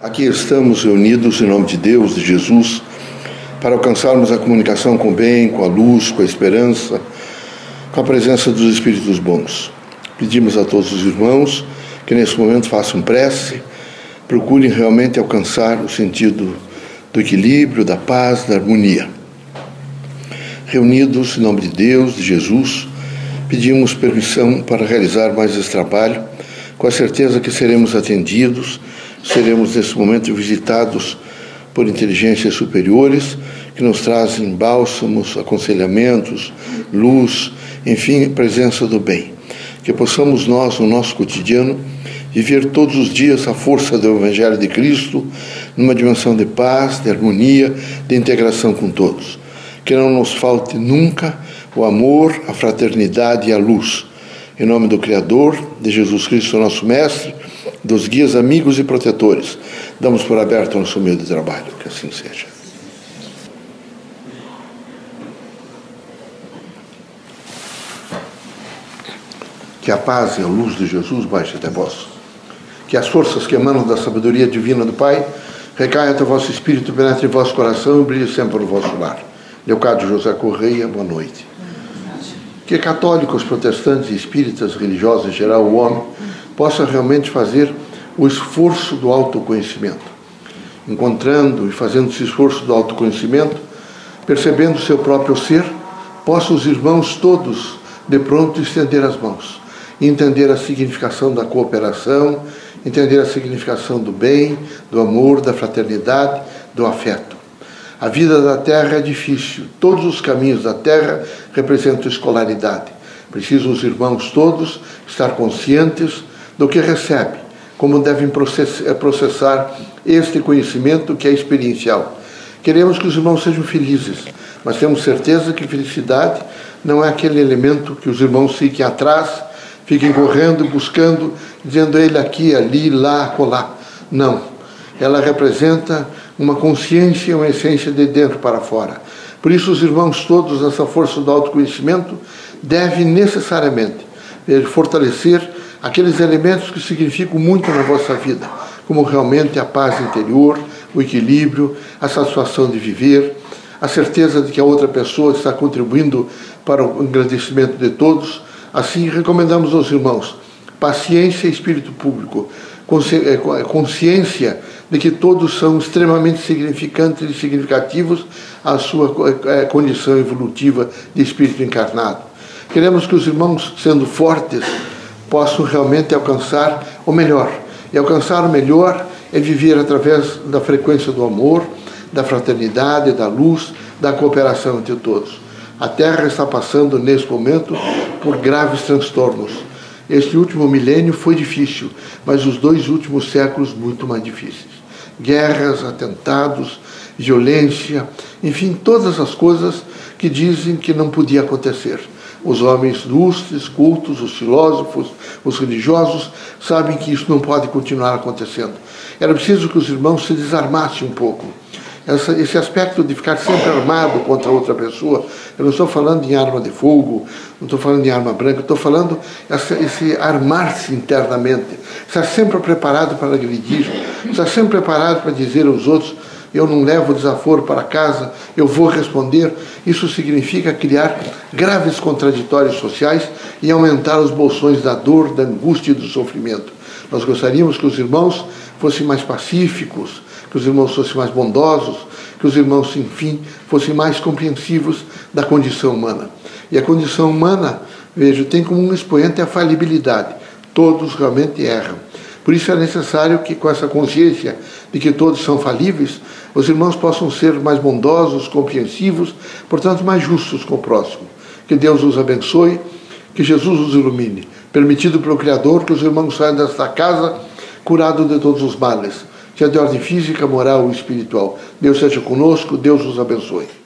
Aqui estamos reunidos em nome de Deus, de Jesus, para alcançarmos a comunicação com o bem, com a luz, com a esperança, com a presença dos Espíritos bons. Pedimos a todos os irmãos que nesse momento façam prece, procurem realmente alcançar o sentido do equilíbrio, da paz, da harmonia. Reunidos em nome de Deus, de Jesus, pedimos permissão para realizar mais esse trabalho, com a certeza que seremos atendidos seremos nesse momento visitados por inteligências superiores que nos trazem bálsamos, aconselhamentos, luz, enfim, presença do bem. Que possamos nós, no nosso cotidiano, viver todos os dias a força do Evangelho de Cristo numa dimensão de paz, de harmonia, de integração com todos. Que não nos falte nunca o amor, a fraternidade e a luz. Em nome do Criador, de Jesus Cristo, nosso Mestre, dos guias amigos e protetores. Damos por aberto o nosso meio de trabalho, que assim seja. Que a paz e a luz de Jesus baixe até vós. Que as forças que emanam da sabedoria divina do Pai recaiam até vosso espírito, penetre em vosso coração e brilhe sempre no vosso lar. Leocádio José Correia, boa noite. Que católicos, protestantes, espíritas, religiosos, em geral, o homem, possa realmente fazer o esforço do autoconhecimento. Encontrando e fazendo esse esforço do autoconhecimento, percebendo o seu próprio ser, possam os irmãos todos, de pronto, estender as mãos entender a significação da cooperação, entender a significação do bem, do amor, da fraternidade, do afeto. A vida da terra é difícil, todos os caminhos da terra representam escolaridade. Precisam os irmãos todos estar conscientes do que recebe, como devem eh, processar este conhecimento que é experiencial. Queremos que os irmãos sejam felizes, mas temos certeza que felicidade não é aquele elemento que os irmãos fiquem atrás, fiquem correndo, buscando, dizendo ele aqui, ali, lá, acolá. Não. Ela representa uma consciência, uma essência de dentro para fora. Por isso, os irmãos todos, nessa força do autoconhecimento, devem necessariamente fortalecer aqueles elementos que significam muito na vossa vida, como realmente a paz interior, o equilíbrio, a satisfação de viver, a certeza de que a outra pessoa está contribuindo para o engrandecimento de todos. Assim, recomendamos aos irmãos paciência e espírito público, é, é, consciência de que todos são extremamente significantes e significativos à sua é, condição evolutiva de espírito encarnado. Queremos que os irmãos, sendo fortes, possam realmente alcançar o melhor. E alcançar o melhor é viver através da frequência do amor, da fraternidade, da luz, da cooperação entre todos. A Terra está passando, nesse momento, por graves transtornos. Este último milênio foi difícil, mas os dois últimos séculos muito mais difíceis. Guerras, atentados, violência, enfim, todas as coisas que dizem que não podia acontecer. Os homens lustres, cultos, os filósofos, os religiosos sabem que isso não pode continuar acontecendo. Era preciso que os irmãos se desarmassem um pouco. Essa, esse aspecto de ficar sempre armado contra outra pessoa, eu não estou falando em arma de fogo, não estou falando em arma branca, estou falando esse, esse armar-se internamente, estar sempre preparado para agredir, estar sempre preparado para dizer aos outros eu não levo desaforo para casa, eu vou responder. Isso significa criar graves contraditórios sociais e aumentar os bolsões da dor, da angústia e do sofrimento. Nós gostaríamos que os irmãos fossem mais pacíficos, que os irmãos fossem mais bondosos, que os irmãos, enfim, fossem mais compreensivos da condição humana. E a condição humana, vejo, tem como um expoente a falibilidade. Todos realmente erram. Por isso é necessário que, com essa consciência de que todos são falíveis, os irmãos possam ser mais bondosos, compreensivos, portanto, mais justos com o próximo. Que Deus os abençoe, que Jesus os ilumine. Permitido pelo Criador que os irmãos saiam desta casa curados de todos os males, seja de ordem física, moral ou espiritual. Deus seja conosco, Deus os abençoe.